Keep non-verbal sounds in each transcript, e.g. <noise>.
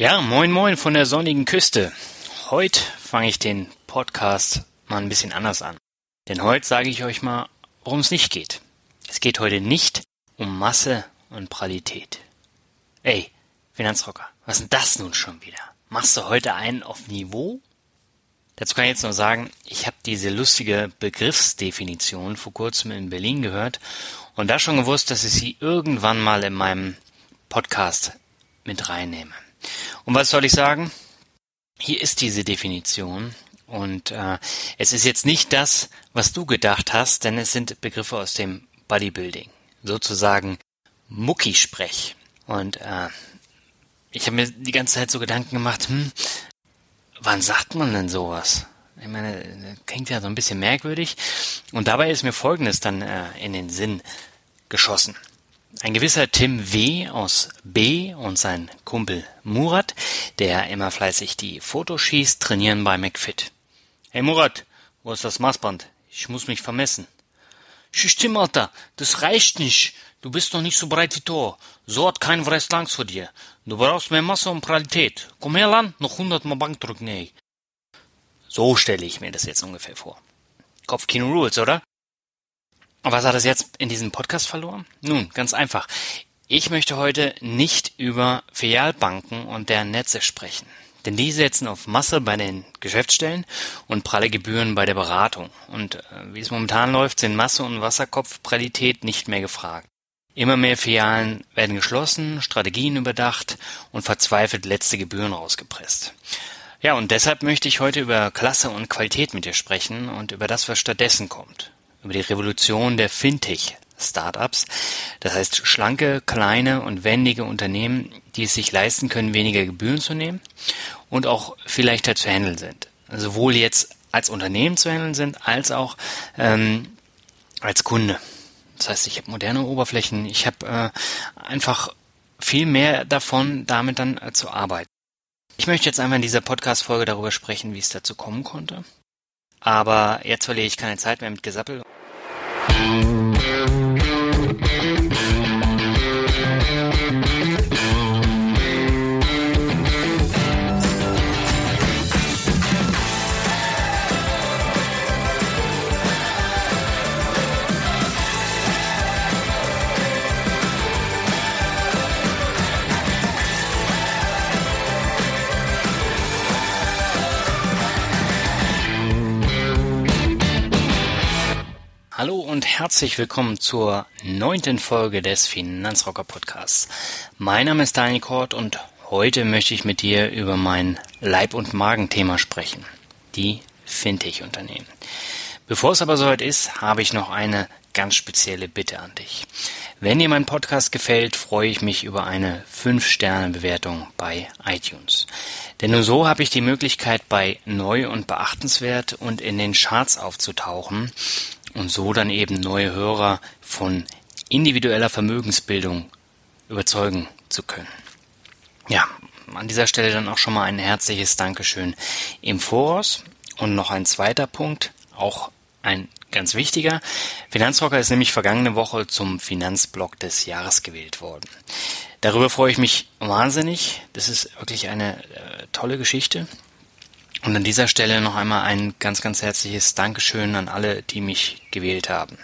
Ja, moin moin von der sonnigen Küste. Heute fange ich den Podcast mal ein bisschen anders an. Denn heute sage ich euch mal, worum es nicht geht. Es geht heute nicht um Masse und Pralität. Ey, Finanzrocker, was ist denn das nun schon wieder? Machst du heute einen auf Niveau? Dazu kann ich jetzt nur sagen, ich habe diese lustige Begriffsdefinition vor kurzem in Berlin gehört und da schon gewusst, dass ich sie irgendwann mal in meinem Podcast mit reinnehme. Und was soll ich sagen? Hier ist diese Definition und äh, es ist jetzt nicht das, was du gedacht hast, denn es sind Begriffe aus dem Bodybuilding, sozusagen Muckisprech. Und äh, ich habe mir die ganze Zeit so Gedanken gemacht, hm, wann sagt man denn sowas? Ich meine, klingt ja so ein bisschen merkwürdig. Und dabei ist mir Folgendes dann äh, in den Sinn geschossen. Ein gewisser Tim W. aus B. und sein Kumpel Murat, der immer fleißig die Fotos schießt, trainieren bei McFit. Hey Murat, wo ist das Maßband? Ich muss mich vermessen. Stimmt, Alter, das reicht nicht. Du bist noch nicht so breit wie Thor. So hat kein Wrestler Angst vor dir. Du brauchst mehr Masse und Qualität. Komm her, Lan, noch hundertmal Bank drücken, ey. So stelle ich mir das jetzt ungefähr vor. Kopfkino Rules, oder? Was hat es jetzt in diesem Podcast verloren? Nun, ganz einfach. Ich möchte heute nicht über Filialbanken und deren Netze sprechen. Denn die setzen auf Masse bei den Geschäftsstellen und pralle Gebühren bei der Beratung. Und äh, wie es momentan läuft, sind Masse und Wasserkopfprellität nicht mehr gefragt. Immer mehr Filialen werden geschlossen, Strategien überdacht und verzweifelt letzte Gebühren rausgepresst. Ja, und deshalb möchte ich heute über Klasse und Qualität mit dir sprechen und über das, was stattdessen kommt über die Revolution der Fintech-Startups. Das heißt, schlanke, kleine und wendige Unternehmen, die es sich leisten können, weniger Gebühren zu nehmen und auch viel leichter zu handeln sind. Sowohl jetzt als Unternehmen zu handeln sind, als auch ähm, als Kunde. Das heißt, ich habe moderne Oberflächen, ich habe äh, einfach viel mehr davon, damit dann äh, zu arbeiten. Ich möchte jetzt einmal in dieser Podcast-Folge darüber sprechen, wie es dazu kommen konnte. Aber jetzt verliere ich keine Zeit mehr mit Gesappel. Thank you. Hallo und herzlich willkommen zur neunten Folge des Finanzrocker Podcasts. Mein Name ist Daniel Kort und heute möchte ich mit dir über mein Leib- und Magenthema sprechen. Die Fintech-Unternehmen. Bevor es aber soweit ist, habe ich noch eine ganz spezielle Bitte an dich. Wenn dir mein Podcast gefällt, freue ich mich über eine 5-Sterne-Bewertung bei iTunes. Denn nur so habe ich die Möglichkeit, bei neu und beachtenswert und in den Charts aufzutauchen und so dann eben neue Hörer von individueller Vermögensbildung überzeugen zu können. Ja, an dieser Stelle dann auch schon mal ein herzliches Dankeschön im Voraus. Und noch ein zweiter Punkt, auch ein ganz wichtiger. Finanzrocker ist nämlich vergangene Woche zum Finanzblock des Jahres gewählt worden. Darüber freue ich mich wahnsinnig. Das ist wirklich eine äh, tolle Geschichte. Und an dieser Stelle noch einmal ein ganz, ganz herzliches Dankeschön an alle, die mich gewählt haben.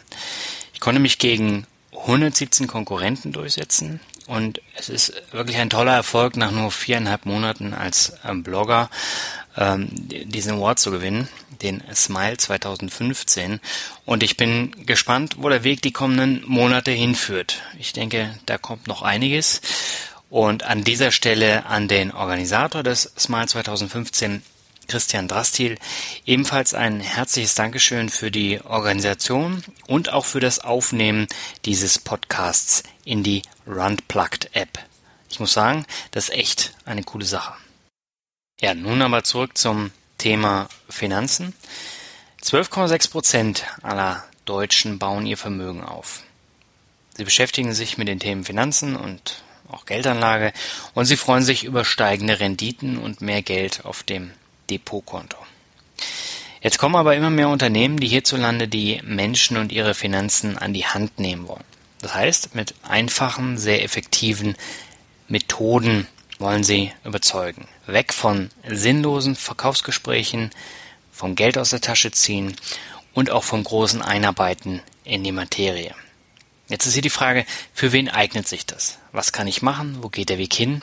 Ich konnte mich gegen 117 Konkurrenten durchsetzen und es ist wirklich ein toller Erfolg, nach nur viereinhalb Monaten als ähm, Blogger ähm, diesen Award zu gewinnen, den Smile 2015. Und ich bin gespannt, wo der Weg die kommenden Monate hinführt. Ich denke, da kommt noch einiges. Und an dieser Stelle an den Organisator des Smile 2015 Christian Drastil ebenfalls ein herzliches Dankeschön für die Organisation und auch für das Aufnehmen dieses Podcasts in die Runplugged App. Ich muss sagen, das ist echt eine coole Sache. Ja, nun aber zurück zum Thema Finanzen. 12,6 Prozent aller Deutschen bauen ihr Vermögen auf. Sie beschäftigen sich mit den Themen Finanzen und auch Geldanlage und sie freuen sich über steigende Renditen und mehr Geld auf dem Depotkonto. Jetzt kommen aber immer mehr Unternehmen, die hierzulande die Menschen und ihre Finanzen an die Hand nehmen wollen. Das heißt, mit einfachen, sehr effektiven Methoden wollen sie überzeugen. Weg von sinnlosen Verkaufsgesprächen, vom Geld aus der Tasche ziehen und auch vom großen Einarbeiten in die Materie. Jetzt ist hier die Frage, für wen eignet sich das? Was kann ich machen? Wo geht der Weg hin?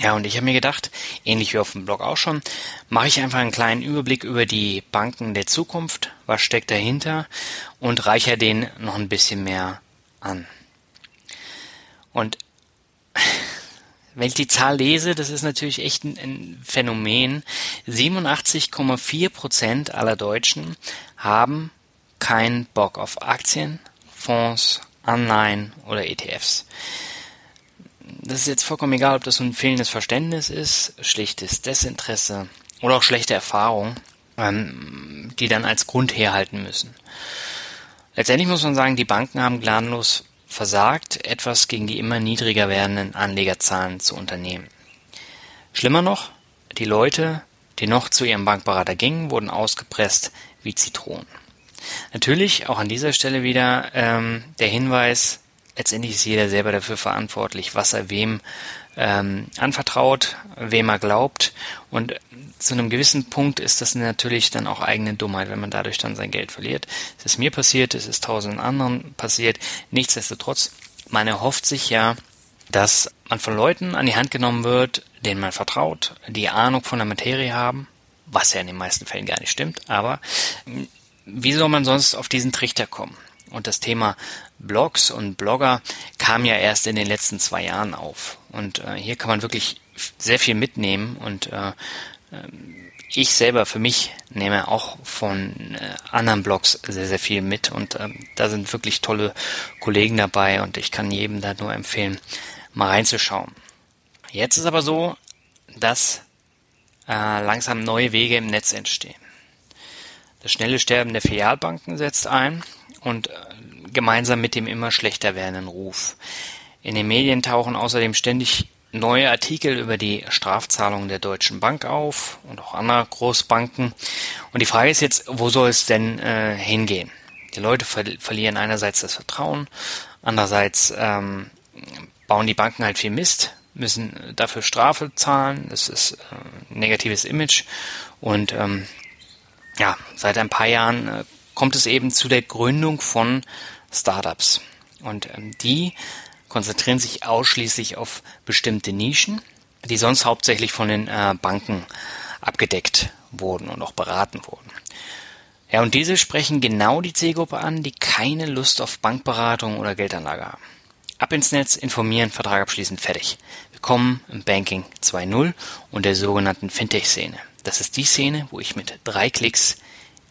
Ja, und ich habe mir gedacht, ähnlich wie auf dem Blog auch schon, mache ich einfach einen kleinen Überblick über die Banken der Zukunft, was steckt dahinter und reiche den noch ein bisschen mehr an. Und <laughs> wenn ich die Zahl lese, das ist natürlich echt ein, Phänomen. 87,4 Prozent aller Deutschen haben keinen Bock auf Aktien, Fonds, Anleihen oder ETFs. Das ist jetzt vollkommen egal, ob das ein fehlendes Verständnis ist, schlichtes Desinteresse oder auch schlechte Erfahrung, ähm, die dann als Grund herhalten müssen. Letztendlich muss man sagen, die Banken haben gnadenlos versagt, etwas gegen die immer niedriger werdenden Anlegerzahlen zu unternehmen. Schlimmer noch, die Leute, die noch zu ihrem Bankberater gingen, wurden ausgepresst wie Zitronen. Natürlich auch an dieser Stelle wieder ähm, der Hinweis, letztendlich ist jeder selber dafür verantwortlich, was er wem ähm, anvertraut, wem er glaubt. Und zu einem gewissen Punkt ist das natürlich dann auch eigene Dummheit, wenn man dadurch dann sein Geld verliert. Es ist mir passiert, es ist tausenden anderen passiert. Nichtsdestotrotz, man erhofft sich ja, dass man von Leuten an die Hand genommen wird, denen man vertraut, die Ahnung von der Materie haben, was ja in den meisten Fällen gar nicht stimmt, aber wie soll man sonst auf diesen Trichter kommen? Und das Thema Blogs und Blogger kam ja erst in den letzten zwei Jahren auf. Und äh, hier kann man wirklich sehr viel mitnehmen und äh, ähm, ich selber für mich nehme auch von äh, anderen Blogs sehr, sehr viel mit und ähm, da sind wirklich tolle Kollegen dabei und ich kann jedem da nur empfehlen, mal reinzuschauen. Jetzt ist aber so, dass äh, langsam neue Wege im Netz entstehen. Das schnelle Sterben der Filialbanken setzt ein und äh, gemeinsam mit dem immer schlechter werdenden Ruf. In den Medien tauchen außerdem ständig neue Artikel über die Strafzahlungen der Deutschen Bank auf und auch anderer Großbanken. Und die Frage ist jetzt, wo soll es denn äh, hingehen? Die Leute ver verlieren einerseits das Vertrauen, andererseits ähm, bauen die Banken halt viel Mist, müssen dafür Strafe zahlen. Das ist äh, ein negatives Image. Und ähm, ja, seit ein paar Jahren äh, kommt es eben zu der Gründung von Startups. Und ähm, die konzentrieren sich ausschließlich auf bestimmte Nischen, die sonst hauptsächlich von den äh, Banken abgedeckt wurden und auch beraten wurden. Ja, und diese sprechen genau die Zielgruppe an, die keine Lust auf Bankberatung oder Geldanlage haben. Ab ins Netz, informieren, Vertrag abschließen, fertig. Willkommen im Banking 2.0 und der sogenannten Fintech-Szene. Das ist die Szene, wo ich mit drei Klicks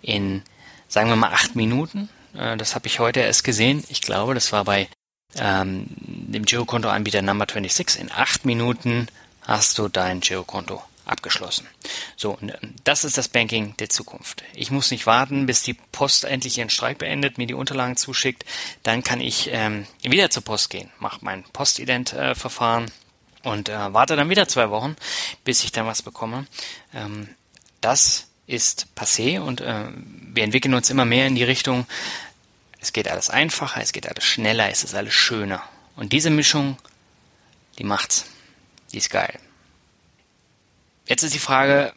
in, sagen wir mal, acht Minuten, das habe ich heute erst gesehen, ich glaube, das war bei ähm, dem Girokonto-Anbieter Number 26. In acht Minuten hast du dein Girokonto abgeschlossen. So, das ist das Banking der Zukunft. Ich muss nicht warten, bis die Post endlich ihren Streik beendet, mir die Unterlagen zuschickt. Dann kann ich ähm, wieder zur Post gehen, mache mein Postident-Verfahren und äh, warte dann wieder zwei Wochen, bis ich dann was bekomme. Ähm, das ist passé und äh, wir entwickeln uns immer mehr in die Richtung, es geht alles einfacher, es geht alles schneller, es ist alles schöner. Und diese Mischung, die macht's. Die ist geil. Jetzt ist die Frage,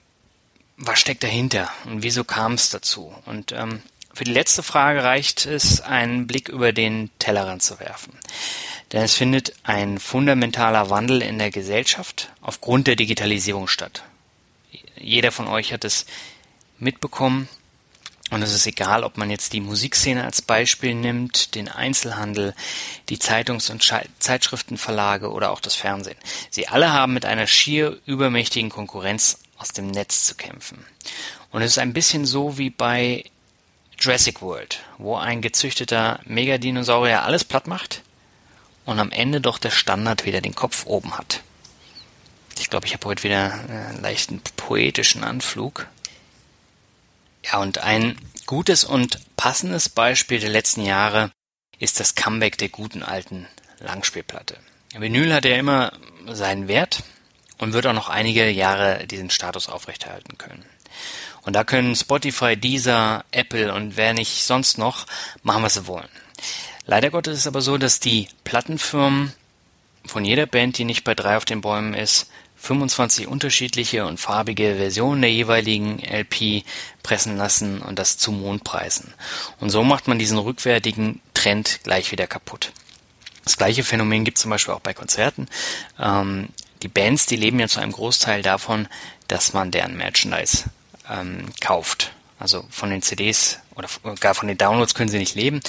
was steckt dahinter und wieso kam es dazu? Und ähm, für die letzte Frage reicht es, einen Blick über den Tellerrand zu werfen. Denn es findet ein fundamentaler Wandel in der Gesellschaft aufgrund der Digitalisierung statt. Jeder von euch hat es mitbekommen. Und es ist egal, ob man jetzt die Musikszene als Beispiel nimmt, den Einzelhandel, die Zeitungs- und Zeitschriftenverlage oder auch das Fernsehen. Sie alle haben mit einer schier übermächtigen Konkurrenz aus dem Netz zu kämpfen. Und es ist ein bisschen so wie bei Jurassic World, wo ein gezüchteter Megadinosaurier alles platt macht und am Ende doch der Standard wieder den Kopf oben hat. Ich glaube, ich habe heute wieder einen leichten poetischen Anflug. Ja, und ein gutes und passendes Beispiel der letzten Jahre ist das Comeback der guten alten Langspielplatte. Vinyl hat ja immer seinen Wert und wird auch noch einige Jahre diesen Status aufrechterhalten können. Und da können Spotify, Deezer, Apple und wer nicht sonst noch machen, was sie wollen. Leider Gottes ist es aber so, dass die Plattenfirmen von jeder Band, die nicht bei drei auf den Bäumen ist, 25 unterschiedliche und farbige Versionen der jeweiligen LP pressen lassen und das zu Mondpreisen. Und so macht man diesen rückwärtigen Trend gleich wieder kaputt. Das gleiche Phänomen gibt es zum Beispiel auch bei Konzerten. Ähm, die Bands, die leben ja zu einem Großteil davon, dass man deren Merchandise ähm, kauft. Also von den CDs oder gar von den Downloads können sie nicht leben.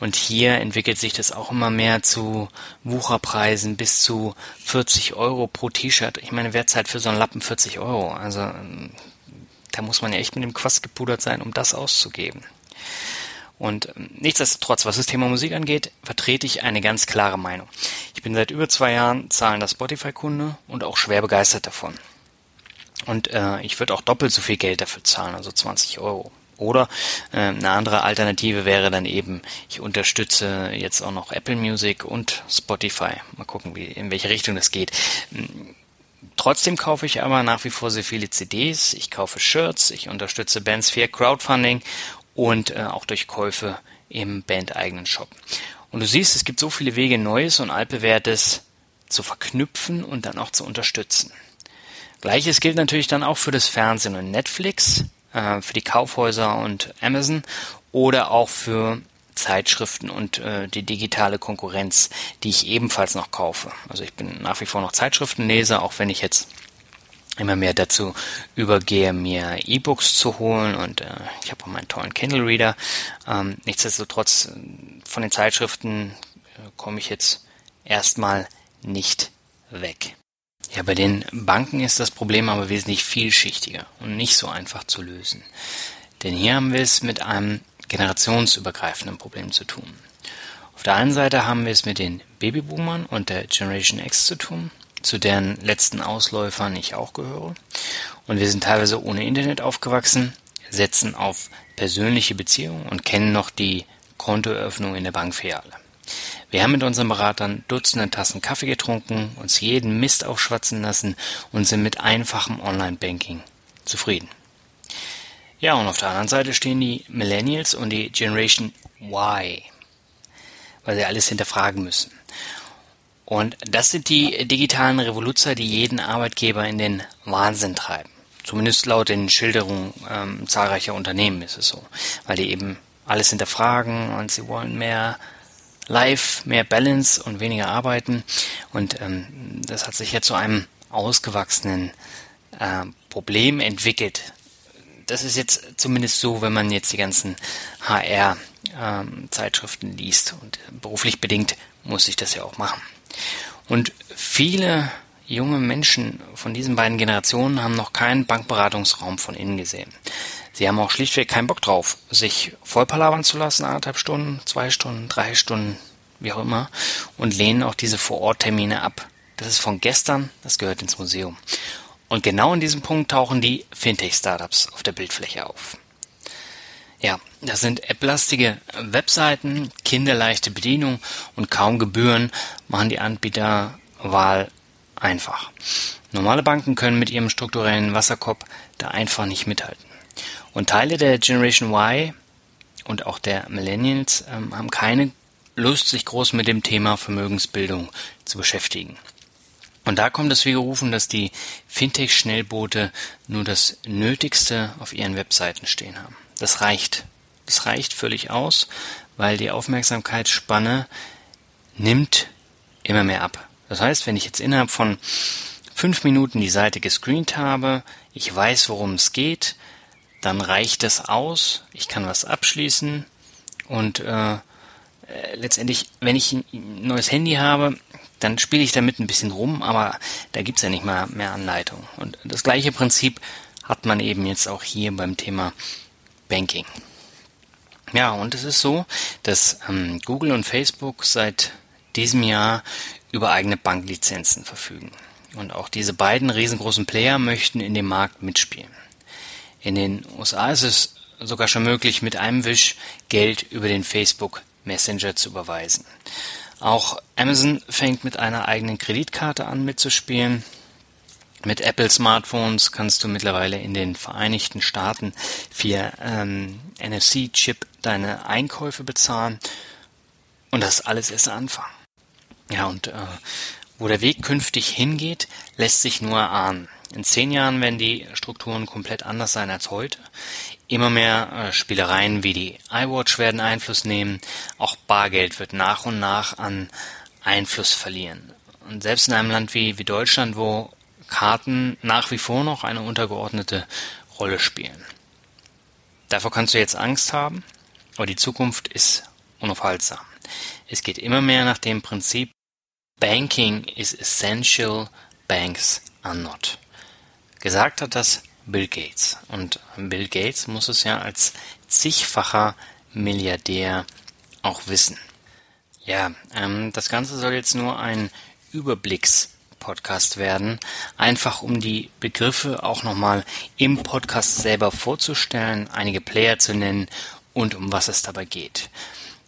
Und hier entwickelt sich das auch immer mehr zu Wucherpreisen bis zu 40 Euro pro T-Shirt. Ich meine, wer zahlt für so einen Lappen 40 Euro? Also ähm, da muss man ja echt mit dem Quast gepudert sein, um das auszugeben. Und ähm, nichtsdestotrotz, was das Thema Musik angeht, vertrete ich eine ganz klare Meinung. Ich bin seit über zwei Jahren zahlender Spotify-Kunde und auch schwer begeistert davon. Und äh, ich würde auch doppelt so viel Geld dafür zahlen, also 20 Euro. Oder äh, eine andere Alternative wäre dann eben, ich unterstütze jetzt auch noch Apple Music und Spotify. Mal gucken, wie, in welche Richtung das geht. Hm, trotzdem kaufe ich aber nach wie vor sehr viele CDs, ich kaufe Shirts, ich unterstütze Bands via Crowdfunding und äh, auch durch Käufe im bandeigenen Shop. Und du siehst, es gibt so viele Wege, Neues und altbewährtes zu verknüpfen und dann auch zu unterstützen. Gleiches gilt natürlich dann auch für das Fernsehen und Netflix, äh, für die Kaufhäuser und Amazon oder auch für Zeitschriften und äh, die digitale Konkurrenz, die ich ebenfalls noch kaufe. Also ich bin nach wie vor noch Zeitschriftenleser, auch wenn ich jetzt immer mehr dazu übergehe, mir E-Books zu holen und äh, ich habe auch meinen tollen Kindle Reader. Ähm, nichtsdestotrotz äh, von den Zeitschriften äh, komme ich jetzt erstmal nicht weg. Ja, bei den Banken ist das Problem aber wesentlich vielschichtiger und nicht so einfach zu lösen. Denn hier haben wir es mit einem generationsübergreifenden Problem zu tun. Auf der einen Seite haben wir es mit den Babyboomern und der Generation X zu tun, zu deren letzten Ausläufern ich auch gehöre. Und wir sind teilweise ohne Internet aufgewachsen, setzen auf persönliche Beziehungen und kennen noch die Kontoeröffnung in der Bankfiliale. Wir haben mit unseren Beratern Dutzende Tassen Kaffee getrunken, uns jeden Mist aufschwatzen lassen und sind mit einfachem Online-Banking zufrieden. Ja, und auf der anderen Seite stehen die Millennials und die Generation Y, weil sie alles hinterfragen müssen. Und das sind die digitalen Revoluzer, die jeden Arbeitgeber in den Wahnsinn treiben. Zumindest laut den Schilderungen ähm, zahlreicher Unternehmen ist es so, weil die eben alles hinterfragen und sie wollen mehr live, mehr Balance und weniger arbeiten. Und ähm, das hat sich jetzt zu einem ausgewachsenen äh, Problem entwickelt. Das ist jetzt zumindest so, wenn man jetzt die ganzen HR-Zeitschriften ähm, liest. Und beruflich bedingt muss ich das ja auch machen. Und viele junge Menschen von diesen beiden Generationen haben noch keinen Bankberatungsraum von innen gesehen. Sie haben auch schlichtweg keinen Bock drauf, sich voll palavern zu lassen, anderthalb Stunden, zwei Stunden, drei Stunden, wie auch immer, und lehnen auch diese Vor-Ort-Termine ab. Das ist von gestern, das gehört ins Museum. Und genau in diesem Punkt tauchen die Fintech-Startups auf der Bildfläche auf. Ja, das sind applastige Webseiten, kinderleichte Bedienung und kaum Gebühren machen die Anbieterwahl einfach. Normale Banken können mit ihrem strukturellen Wasserkopf da einfach nicht mithalten. Und Teile der Generation Y und auch der Millennials ähm, haben keine Lust, sich groß mit dem Thema Vermögensbildung zu beschäftigen. Und da kommt es wie gerufen, dass die Fintech-Schnellboote nur das Nötigste auf ihren Webseiten stehen haben. Das reicht. Das reicht völlig aus, weil die Aufmerksamkeitsspanne nimmt immer mehr ab. Das heißt, wenn ich jetzt innerhalb von fünf Minuten die Seite gescreent habe, ich weiß, worum es geht, dann reicht das aus, ich kann was abschließen und äh, äh, letztendlich, wenn ich ein neues Handy habe, dann spiele ich damit ein bisschen rum, aber da gibt's ja nicht mal mehr Anleitung. Und das gleiche Prinzip hat man eben jetzt auch hier beim Thema Banking. Ja, und es ist so, dass ähm, Google und Facebook seit diesem Jahr über eigene Banklizenzen verfügen. Und auch diese beiden riesengroßen Player möchten in dem Markt mitspielen. In den USA ist es sogar schon möglich, mit einem Wisch Geld über den Facebook Messenger zu überweisen. Auch Amazon fängt mit einer eigenen Kreditkarte an mitzuspielen. Mit Apple Smartphones kannst du mittlerweile in den Vereinigten Staaten via ähm, NFC-Chip deine Einkäufe bezahlen. Und das alles ist Anfang. Ja, und äh, Wo der Weg künftig hingeht, lässt sich nur erahnen. In zehn Jahren werden die Strukturen komplett anders sein als heute. Immer mehr äh, Spielereien wie die iWatch werden Einfluss nehmen. Auch Bargeld wird nach und nach an Einfluss verlieren. Und selbst in einem Land wie, wie Deutschland, wo Karten nach wie vor noch eine untergeordnete Rolle spielen. Davor kannst du jetzt Angst haben, aber die Zukunft ist unaufhaltsam. Es geht immer mehr nach dem Prinzip Banking is essential, banks are not. Gesagt hat das Bill Gates. Und Bill Gates muss es ja als zigfacher Milliardär auch wissen. Ja, ähm, das Ganze soll jetzt nur ein Überblicks-Podcast werden, einfach um die Begriffe auch nochmal im Podcast selber vorzustellen, einige Player zu nennen und um was es dabei geht.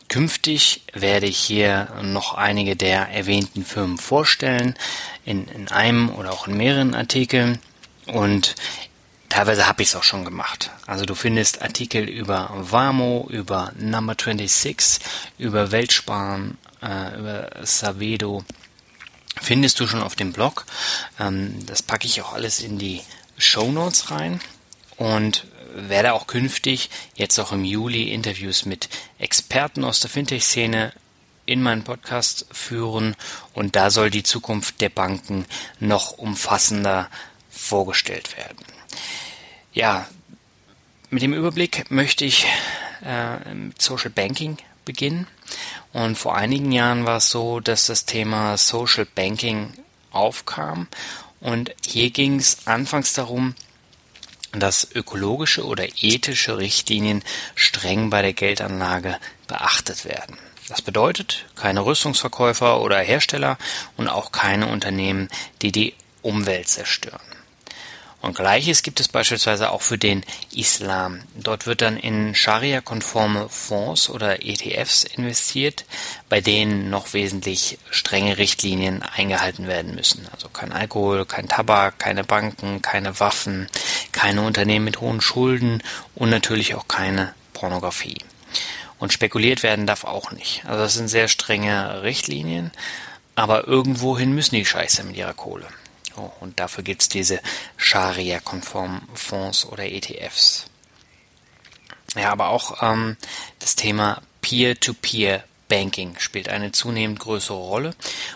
Künftig werde ich hier noch einige der erwähnten Firmen vorstellen, in, in einem oder auch in mehreren Artikeln. Und teilweise habe ich es auch schon gemacht. Also du findest Artikel über Wamo, über Number 26, über Weltsparen, äh, über Savedo. Findest du schon auf dem Blog. Ähm, das packe ich auch alles in die Show Notes rein. Und werde auch künftig, jetzt auch im Juli, Interviews mit Experten aus der Fintech-Szene in meinen Podcast führen und da soll die Zukunft der Banken noch umfassender vorgestellt werden. Ja, mit dem Überblick möchte ich äh, mit Social Banking beginnen. Und vor einigen Jahren war es so, dass das Thema Social Banking aufkam. Und hier ging es anfangs darum, dass ökologische oder ethische Richtlinien streng bei der Geldanlage beachtet werden. Das bedeutet keine Rüstungsverkäufer oder Hersteller und auch keine Unternehmen, die die Umwelt zerstören. Und gleiches gibt es beispielsweise auch für den Islam. Dort wird dann in Scharia-konforme Fonds oder ETFs investiert, bei denen noch wesentlich strenge Richtlinien eingehalten werden müssen. Also kein Alkohol, kein Tabak, keine Banken, keine Waffen, keine Unternehmen mit hohen Schulden und natürlich auch keine Pornografie. Und spekuliert werden darf auch nicht. Also das sind sehr strenge Richtlinien, aber irgendwohin müssen die Scheiße mit ihrer Kohle. Und dafür gibt es diese Scharia-konformen Fonds oder ETFs. Ja, aber auch ähm, das Thema Peer-to-Peer Banking spielt eine zunehmend größere Rolle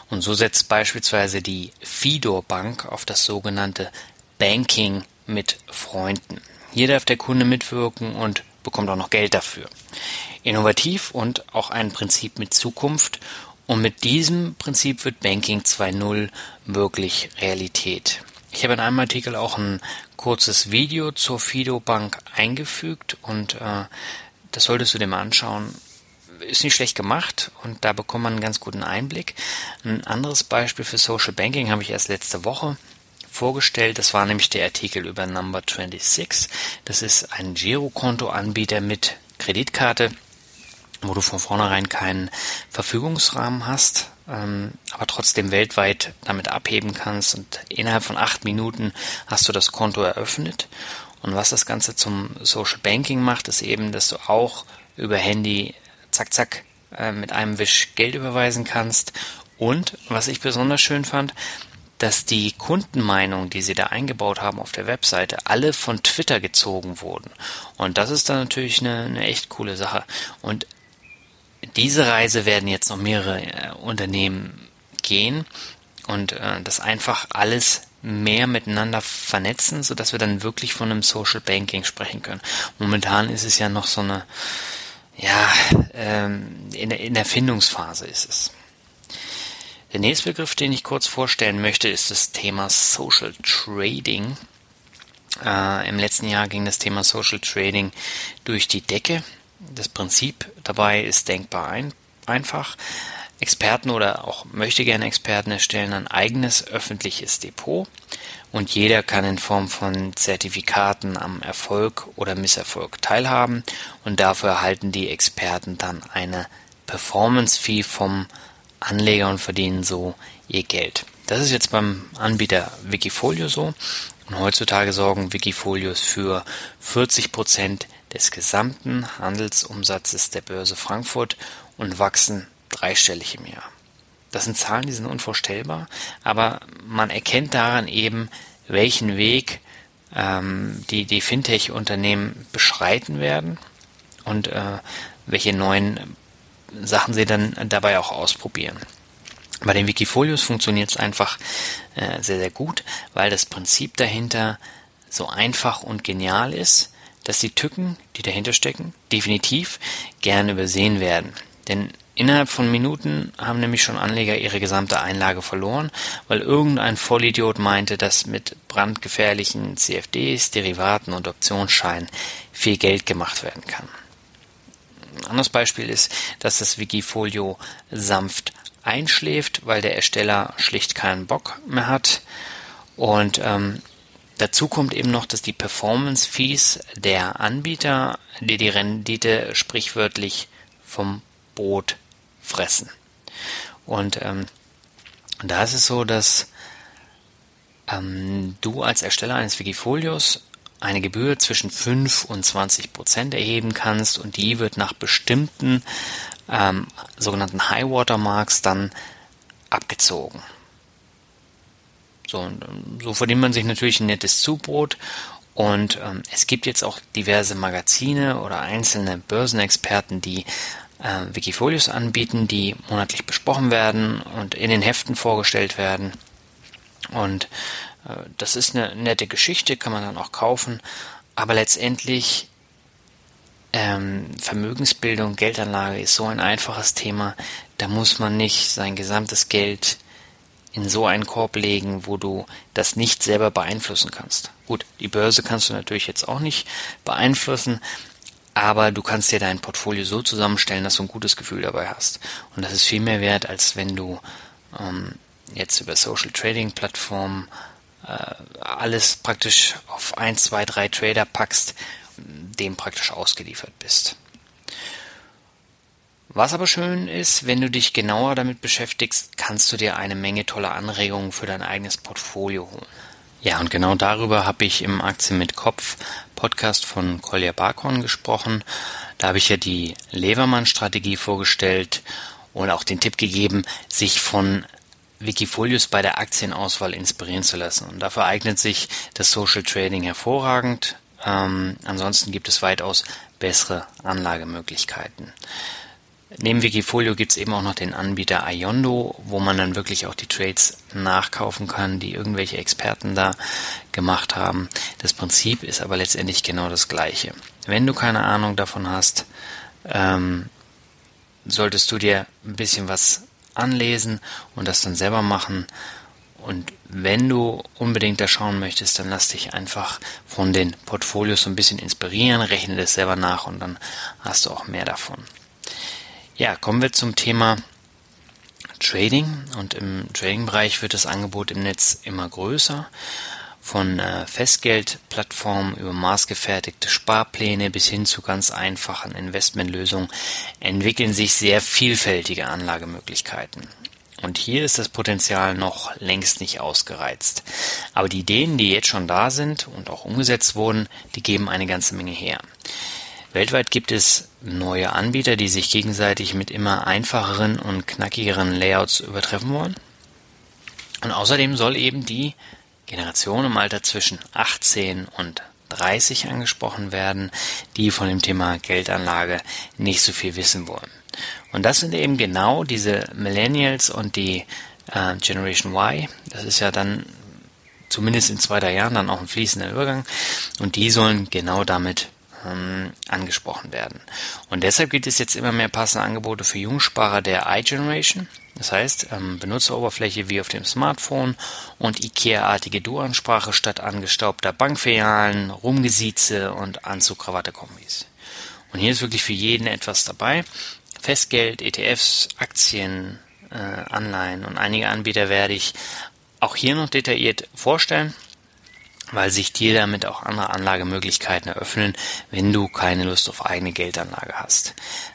und so setzt beispielsweise die Fidor Bank auf das sogenannte Banking mit Freunden. Hier darf der Kunde mitwirken und bekommt auch noch Geld dafür. Innovativ und auch ein Prinzip mit Zukunft und mit diesem Prinzip wird Banking 2.0 wirklich Realität. Ich habe in einem Artikel auch ein kurzes Video zur Fido Bank eingefügt und äh, das solltest du dir mal anschauen. Ist nicht schlecht gemacht und da bekommt man einen ganz guten Einblick. Ein anderes Beispiel für Social Banking habe ich erst letzte Woche vorgestellt. Das war nämlich der Artikel über Number 26. Das ist ein Girokonto-Anbieter mit Kreditkarte wo du von vornherein keinen Verfügungsrahmen hast, ähm, aber trotzdem weltweit damit abheben kannst und innerhalb von acht Minuten hast du das Konto eröffnet. Und was das Ganze zum Social Banking macht, ist eben, dass du auch über Handy zack zack äh, mit einem Wisch Geld überweisen kannst. Und was ich besonders schön fand, dass die Kundenmeinungen, die sie da eingebaut haben auf der Webseite, alle von Twitter gezogen wurden. Und das ist dann natürlich eine, eine echt coole Sache. Und diese Reise werden jetzt noch mehrere äh, Unternehmen gehen und äh, das einfach alles mehr miteinander vernetzen, so dass wir dann wirklich von einem Social Banking sprechen können. Momentan ist es ja noch so eine, ja, ähm, in, der, in der Findungsphase ist es. Der nächste Begriff, den ich kurz vorstellen möchte, ist das Thema Social Trading. Äh, Im letzten Jahr ging das Thema Social Trading durch die Decke. Das Prinzip dabei ist denkbar ein, einfach. Experten oder auch möchte gerne Experten erstellen ein eigenes öffentliches Depot und jeder kann in Form von Zertifikaten am Erfolg oder Misserfolg teilhaben und dafür erhalten die Experten dann eine Performance-Fee vom Anleger und verdienen so ihr Geld. Das ist jetzt beim Anbieter Wikifolio so und heutzutage sorgen Wikifolios für 40 Prozent des gesamten Handelsumsatzes der Börse Frankfurt und wachsen dreistellig im Jahr. das sind Zahlen, die sind unvorstellbar, aber man erkennt daran eben, welchen Weg ähm, die, die Fintech-Unternehmen beschreiten werden und äh, welche neuen Sachen sie dann dabei auch ausprobieren. Bei den Wikifolios funktioniert es einfach äh, sehr, sehr gut, weil das Prinzip dahinter so einfach und genial ist, dass die Tücken, die dahinter stecken, definitiv gerne übersehen werden. Denn innerhalb von Minuten haben nämlich schon Anleger ihre gesamte Einlage verloren, weil irgendein Vollidiot meinte, dass mit brandgefährlichen CFDs, Derivaten und Optionsscheinen viel Geld gemacht werden kann. Ein anderes Beispiel ist, dass das Wikifolio sanft einschläft, weil der Ersteller schlicht keinen Bock mehr hat. Und ähm, dazu kommt eben noch, dass die Performance-Fees der Anbieter, die die Rendite sprichwörtlich vom Brot fressen. Und ähm, da ist es so, dass ähm, du als Ersteller eines Wikifolios eine Gebühr zwischen 5 und 20 Prozent erheben kannst und die wird nach bestimmten ähm, sogenannten High Watermarks dann abgezogen. So, ähm, so verdient man sich natürlich ein nettes Zubrot und ähm, es gibt jetzt auch diverse Magazine oder einzelne Börsenexperten, die äh, Wikifolios anbieten, die monatlich besprochen werden und in den Heften vorgestellt werden. Und äh, das ist eine nette Geschichte, kann man dann auch kaufen. Aber letztendlich ähm, Vermögensbildung, Geldanlage ist so ein einfaches Thema. Da muss man nicht sein gesamtes Geld in so einen Korb legen, wo du das nicht selber beeinflussen kannst. Gut, die Börse kannst du natürlich jetzt auch nicht beeinflussen, aber du kannst dir dein Portfolio so zusammenstellen, dass du ein gutes Gefühl dabei hast. Und das ist viel mehr wert, als wenn du ähm, jetzt über Social Trading Plattformen äh, alles praktisch auf ein, zwei, drei Trader packst, dem praktisch ausgeliefert bist. Was aber schön ist, wenn du dich genauer damit beschäftigst, kannst du dir eine Menge toller Anregungen für dein eigenes Portfolio holen. Ja, und genau darüber habe ich im Aktien mit Kopf Podcast von Kolja Barkhorn gesprochen. Da habe ich ja die Levermann-Strategie vorgestellt und auch den Tipp gegeben, sich von Wikifolios bei der Aktienauswahl inspirieren zu lassen. Und dafür eignet sich das Social Trading hervorragend. Ähm, ansonsten gibt es weitaus bessere Anlagemöglichkeiten. Neben Wikifolio gibt es eben auch noch den Anbieter Iondo, wo man dann wirklich auch die Trades nachkaufen kann, die irgendwelche Experten da gemacht haben. Das Prinzip ist aber letztendlich genau das gleiche. Wenn du keine Ahnung davon hast, ähm, solltest du dir ein bisschen was anlesen und das dann selber machen. Und wenn du unbedingt da schauen möchtest, dann lass dich einfach von den Portfolios so ein bisschen inspirieren, rechne das selber nach und dann hast du auch mehr davon. Ja, kommen wir zum Thema Trading. Und im Trading-Bereich wird das Angebot im Netz immer größer. Von äh, Festgeldplattformen über maßgefertigte Sparpläne bis hin zu ganz einfachen Investmentlösungen entwickeln sich sehr vielfältige Anlagemöglichkeiten. Und hier ist das Potenzial noch längst nicht ausgereizt. Aber die Ideen, die jetzt schon da sind und auch umgesetzt wurden, die geben eine ganze Menge her. Weltweit gibt es neue Anbieter, die sich gegenseitig mit immer einfacheren und knackigeren Layouts übertreffen wollen. Und außerdem soll eben die Generation im Alter zwischen 18 und 30 angesprochen werden, die von dem Thema Geldanlage nicht so viel wissen wollen. Und das sind eben genau diese Millennials und die äh, Generation Y. Das ist ja dann zumindest in zwei, drei Jahren dann auch ein fließender Übergang. Und die sollen genau damit ähm, angesprochen werden. Und deshalb gibt es jetzt immer mehr passende Angebote für Jungsparer der iGeneration. Das heißt, ähm, Benutzeroberfläche wie auf dem Smartphone und IKEA-artige Du-Ansprache statt angestaubter Bankfilialen, Rumgesieze und Anzug-Krawatte-Kombis. Und hier ist wirklich für jeden etwas dabei. Festgeld, ETFs, Aktien, äh, Anleihen und einige Anbieter werde ich auch hier noch detailliert vorstellen weil sich dir damit auch andere Anlagemöglichkeiten eröffnen, wenn du keine Lust auf eigene Geldanlage hast.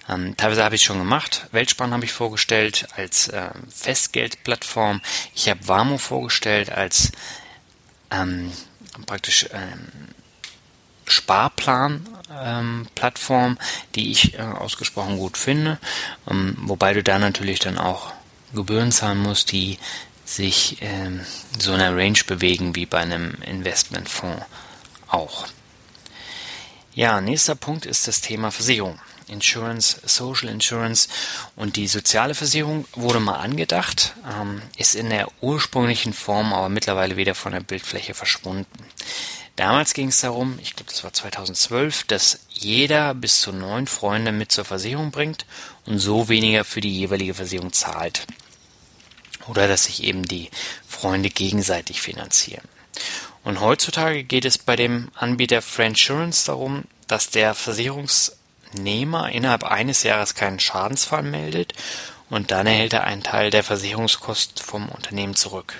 Ähm, teilweise habe ich schon gemacht. Weltspann habe ich vorgestellt als äh, Festgeldplattform. Ich habe Warmo vorgestellt als ähm, praktisch ähm, Sparplan ähm, die ich äh, ausgesprochen gut finde, ähm, wobei du da natürlich dann auch Gebühren zahlen muss, die sich in so einer Range bewegen wie bei einem Investmentfonds auch. Ja, nächster Punkt ist das Thema Versicherung. Insurance, Social Insurance und die soziale Versicherung wurde mal angedacht, ähm, ist in der ursprünglichen Form aber mittlerweile wieder von der Bildfläche verschwunden. Damals ging es darum, ich glaube, das war 2012, dass jeder bis zu neun Freunde mit zur Versicherung bringt und so weniger für die jeweilige Versicherung zahlt. Oder dass sich eben die Freunde gegenseitig finanzieren. Und heutzutage geht es bei dem Anbieter Friendsurance darum, dass der Versicherungsnehmer innerhalb eines Jahres keinen Schadensfall meldet und dann erhält er einen Teil der Versicherungskosten vom Unternehmen zurück.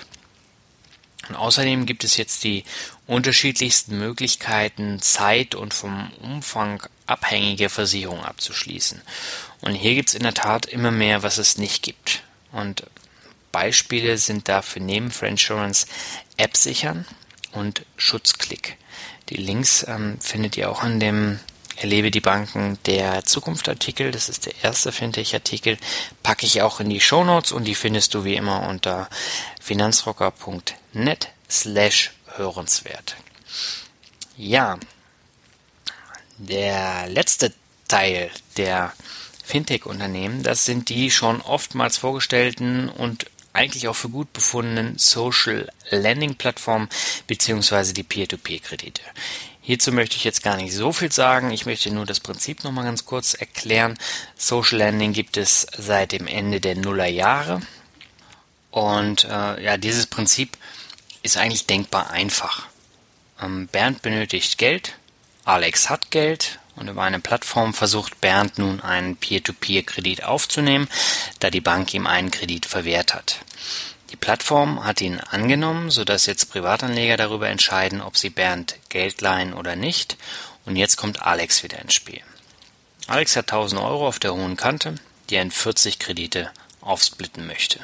Und außerdem gibt es jetzt die unterschiedlichsten Möglichkeiten, Zeit und vom Umfang abhängige Versicherungen abzuschließen. Und hier gibt es in der Tat immer mehr, was es nicht gibt. Und Beispiele sind dafür neben Friendsurance App sichern und Schutzklick. Die Links ähm, findet ihr auch in dem Erlebe die Banken der Zukunft Artikel. Das ist der erste Fintech-Artikel. Packe ich auch in die Show Notes und die findest du wie immer unter finanzrocker.net slash hörenswert. Ja, der letzte Teil der Fintech-Unternehmen, das sind die schon oftmals vorgestellten und eigentlich auch für gut befundenen Social Lending Plattformen beziehungsweise die Peer-to-Peer-Kredite. Hierzu möchte ich jetzt gar nicht so viel sagen. Ich möchte nur das Prinzip nochmal ganz kurz erklären. Social Lending gibt es seit dem Ende der Nullerjahre. Und äh, ja, dieses Prinzip ist eigentlich denkbar einfach. Ähm, Bernd benötigt Geld, Alex hat Geld und über eine Plattform versucht Bernd nun einen Peer-to-Peer-Kredit aufzunehmen, da die Bank ihm einen Kredit verwehrt hat. Die Plattform hat ihn angenommen, sodass jetzt Privatanleger darüber entscheiden, ob sie Bernd Geld leihen oder nicht. Und jetzt kommt Alex wieder ins Spiel. Alex hat 1000 Euro auf der hohen Kante, die er in 40 Kredite aufsplitten möchte.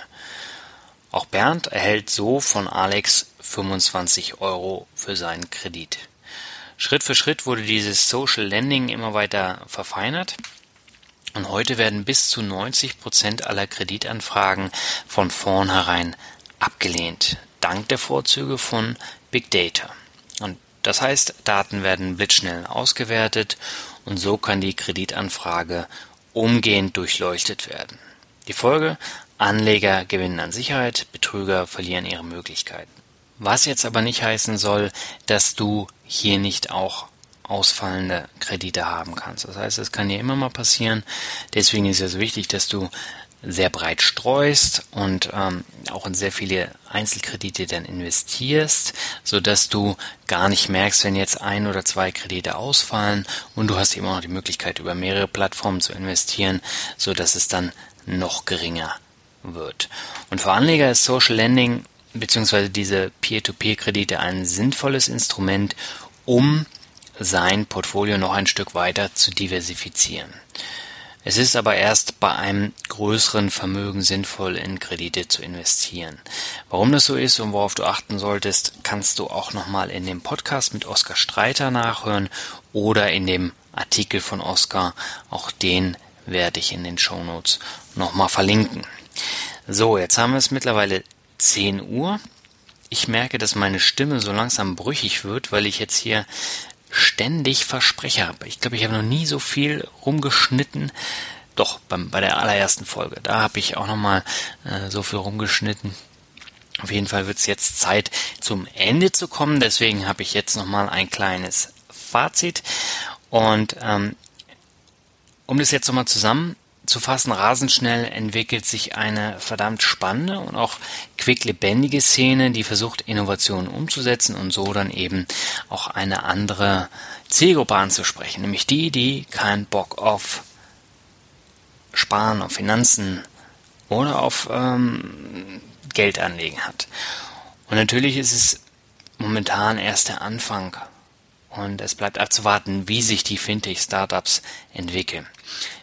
Auch Bernd erhält so von Alex 25 Euro für seinen Kredit. Schritt für Schritt wurde dieses Social Lending immer weiter verfeinert und heute werden bis zu 90 Prozent aller Kreditanfragen von vornherein abgelehnt, dank der Vorzüge von Big Data. Und das heißt, Daten werden blitzschnell ausgewertet und so kann die Kreditanfrage umgehend durchleuchtet werden. Die Folge, Anleger gewinnen an Sicherheit, Betrüger verlieren ihre Möglichkeiten. Was jetzt aber nicht heißen soll, dass du hier nicht auch ausfallende Kredite haben kannst. Das heißt, es kann dir immer mal passieren. Deswegen ist es wichtig, dass du sehr breit streust und ähm, auch in sehr viele Einzelkredite dann investierst, so dass du gar nicht merkst, wenn jetzt ein oder zwei Kredite ausfallen und du hast immer noch die Möglichkeit über mehrere Plattformen zu investieren, so dass es dann noch geringer wird. Und für Anleger ist Social Lending bzw. diese Peer-to-Peer-Kredite ein sinnvolles Instrument, um sein Portfolio noch ein Stück weiter zu diversifizieren. Es ist aber erst bei einem größeren Vermögen sinnvoll, in Kredite zu investieren. Warum das so ist und worauf du achten solltest, kannst du auch nochmal in dem Podcast mit Oskar Streiter nachhören oder in dem Artikel von Oskar. Auch den werde ich in den Shownotes nochmal verlinken. So, jetzt haben wir es mittlerweile 10 Uhr. Ich merke, dass meine Stimme so langsam brüchig wird, weil ich jetzt hier ständig Versprecher habe. Ich glaube, ich habe noch nie so viel rumgeschnitten. Doch, beim, bei der allerersten Folge. Da habe ich auch nochmal äh, so viel rumgeschnitten. Auf jeden Fall wird es jetzt Zeit, zum Ende zu kommen. Deswegen habe ich jetzt nochmal ein kleines Fazit. Und ähm, um das jetzt nochmal zusammen zu fassen, rasend schnell entwickelt sich eine verdammt spannende und auch quicklebendige Szene, die versucht, Innovationen umzusetzen und so dann eben auch eine andere Zielgruppe anzusprechen, nämlich die, die keinen Bock auf Sparen, auf Finanzen oder auf ähm, Geld hat. Und natürlich ist es momentan erst der Anfang und es bleibt abzuwarten, wie sich die Fintech-Startups entwickeln.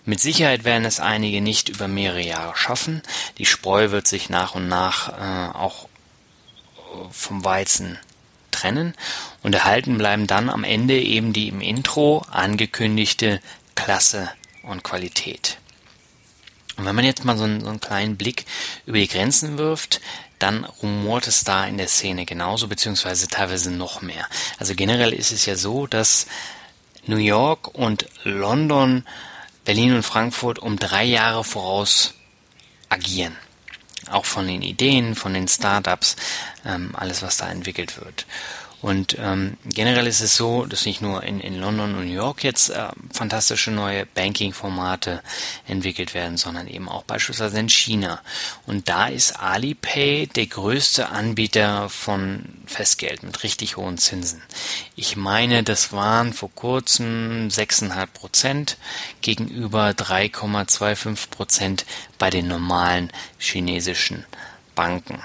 Mit Sicherheit werden es einige nicht über mehrere Jahre schaffen. Die Spreu wird sich nach und nach äh, auch vom Weizen trennen und erhalten bleiben dann am Ende eben die im Intro angekündigte Klasse und Qualität. Und wenn man jetzt mal so einen, so einen kleinen Blick über die Grenzen wirft, dann rumort es da in der Szene genauso, beziehungsweise teilweise noch mehr. Also generell ist es ja so, dass New York und London, Berlin und Frankfurt um drei Jahre voraus agieren. Auch von den Ideen, von den Startups, ähm, alles was da entwickelt wird. Und ähm, generell ist es so, dass nicht nur in, in London und New York jetzt äh, fantastische neue Banking-Formate entwickelt werden, sondern eben auch beispielsweise in China. Und da ist Alipay der größte Anbieter von Festgeld mit richtig hohen Zinsen. Ich meine, das waren vor kurzem 6,5 Prozent gegenüber 3,25 Prozent bei den normalen chinesischen Banken.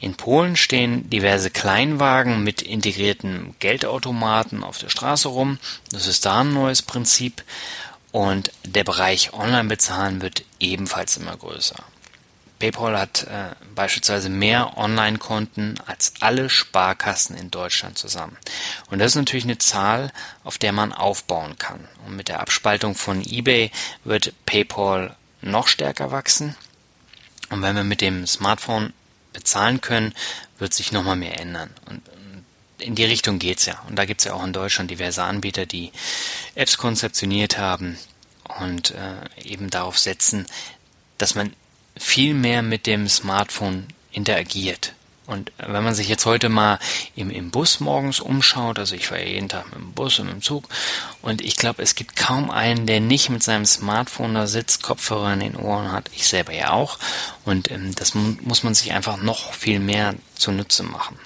In Polen stehen diverse Kleinwagen mit integrierten Geldautomaten auf der Straße rum. Das ist da ein neues Prinzip. Und der Bereich Online-Bezahlen wird ebenfalls immer größer. PayPal hat äh, beispielsweise mehr Online-Konten als alle Sparkassen in Deutschland zusammen. Und das ist natürlich eine Zahl, auf der man aufbauen kann. Und mit der Abspaltung von eBay wird PayPal noch stärker wachsen. Und wenn wir mit dem Smartphone bezahlen können, wird sich nochmal mehr ändern. Und in die Richtung geht's ja. Und da gibt's ja auch in Deutschland diverse Anbieter, die Apps konzeptioniert haben und äh, eben darauf setzen, dass man viel mehr mit dem Smartphone interagiert. Und wenn man sich jetzt heute mal im, im Bus morgens umschaut, also ich fahre jeden Tag mit dem Bus und mit dem Zug, und ich glaube, es gibt kaum einen, der nicht mit seinem Smartphone da sitzt, Kopfhörer in den Ohren hat, ich selber ja auch, und ähm, das muss man sich einfach noch viel mehr zunutze machen.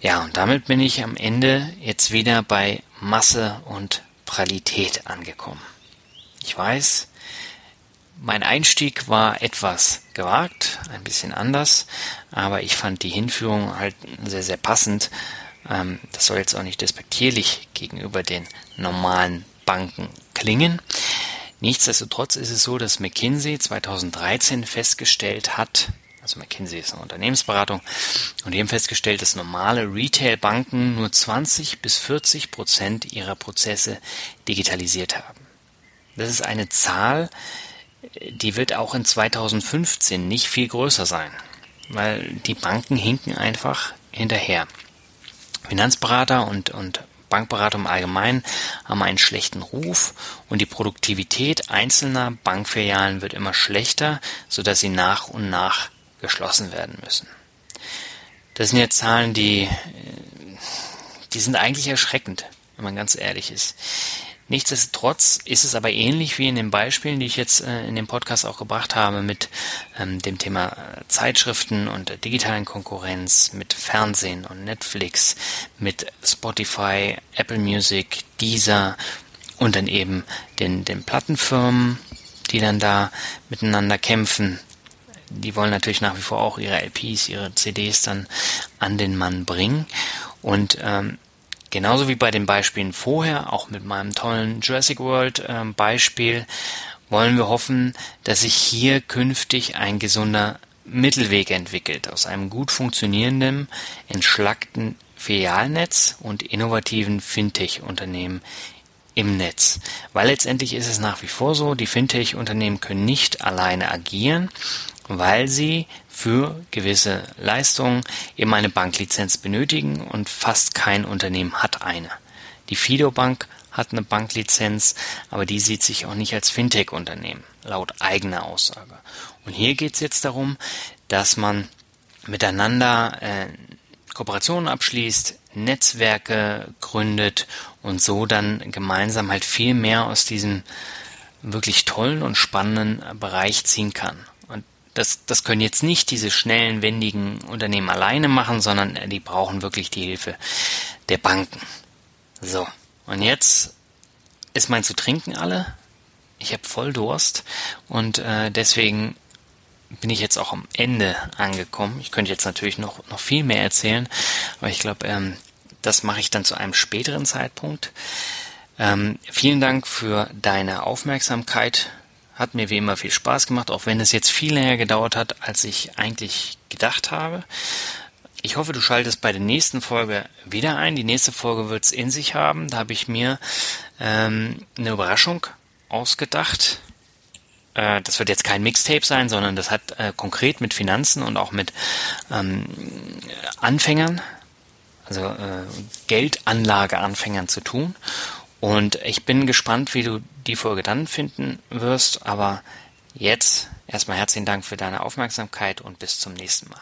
Ja, und damit bin ich am Ende jetzt wieder bei Masse und Pralität angekommen. Ich weiß, mein Einstieg war etwas gewagt, ein bisschen anders, aber ich fand die Hinführung halt sehr, sehr passend. Ähm, das soll jetzt auch nicht despektierlich gegenüber den normalen Banken klingen. Nichtsdestotrotz ist es so, dass McKinsey 2013 festgestellt hat, also McKinsey ist eine Unternehmensberatung, und die haben festgestellt, dass normale Retail-Banken nur 20 bis 40 Prozent ihrer Prozesse digitalisiert haben. Das ist eine Zahl, die wird auch in 2015 nicht viel größer sein, weil die Banken hinken einfach hinterher. Finanzberater und, und Bankberater im Allgemeinen haben einen schlechten Ruf und die Produktivität einzelner Bankfilialen wird immer schlechter, sodass sie nach und nach geschlossen werden müssen. Das sind jetzt Zahlen, die, die sind eigentlich erschreckend, wenn man ganz ehrlich ist. Nichtsdestotrotz ist es aber ähnlich wie in den Beispielen, die ich jetzt äh, in dem Podcast auch gebracht habe mit ähm, dem Thema äh, Zeitschriften und der digitalen Konkurrenz, mit Fernsehen und Netflix, mit Spotify, Apple Music, Deezer und dann eben den, den Plattenfirmen, die dann da miteinander kämpfen. Die wollen natürlich nach wie vor auch ihre LPs, ihre CDs dann an den Mann bringen. Und ähm, Genauso wie bei den Beispielen vorher, auch mit meinem tollen Jurassic World äh, Beispiel, wollen wir hoffen, dass sich hier künftig ein gesunder Mittelweg entwickelt aus einem gut funktionierenden, entschlackten Filialnetz und innovativen Fintech-Unternehmen im Netz. Weil letztendlich ist es nach wie vor so, die Fintech-Unternehmen können nicht alleine agieren, weil sie für gewisse Leistungen eben eine Banklizenz benötigen und fast kein Unternehmen hat eine. Die Fido Bank hat eine Banklizenz, aber die sieht sich auch nicht als Fintech-Unternehmen, laut eigener Aussage. Und hier geht es jetzt darum, dass man miteinander äh, Kooperationen abschließt, Netzwerke gründet und so dann gemeinsam halt viel mehr aus diesem wirklich tollen und spannenden Bereich ziehen kann. Das, das können jetzt nicht diese schnellen, wendigen Unternehmen alleine machen, sondern die brauchen wirklich die Hilfe der Banken. So, und jetzt ist mein zu trinken alle. Ich habe voll Durst und äh, deswegen bin ich jetzt auch am Ende angekommen. Ich könnte jetzt natürlich noch, noch viel mehr erzählen, aber ich glaube, ähm, das mache ich dann zu einem späteren Zeitpunkt. Ähm, vielen Dank für deine Aufmerksamkeit. Hat mir wie immer viel Spaß gemacht, auch wenn es jetzt viel länger gedauert hat, als ich eigentlich gedacht habe. Ich hoffe, du schaltest bei der nächsten Folge wieder ein. Die nächste Folge wird es in sich haben. Da habe ich mir ähm, eine Überraschung ausgedacht. Äh, das wird jetzt kein Mixtape sein, sondern das hat äh, konkret mit Finanzen und auch mit ähm, Anfängern, also äh, Geldanlageanfängern zu tun. Und ich bin gespannt, wie du die Folge dann finden wirst. Aber jetzt erstmal herzlichen Dank für deine Aufmerksamkeit und bis zum nächsten Mal.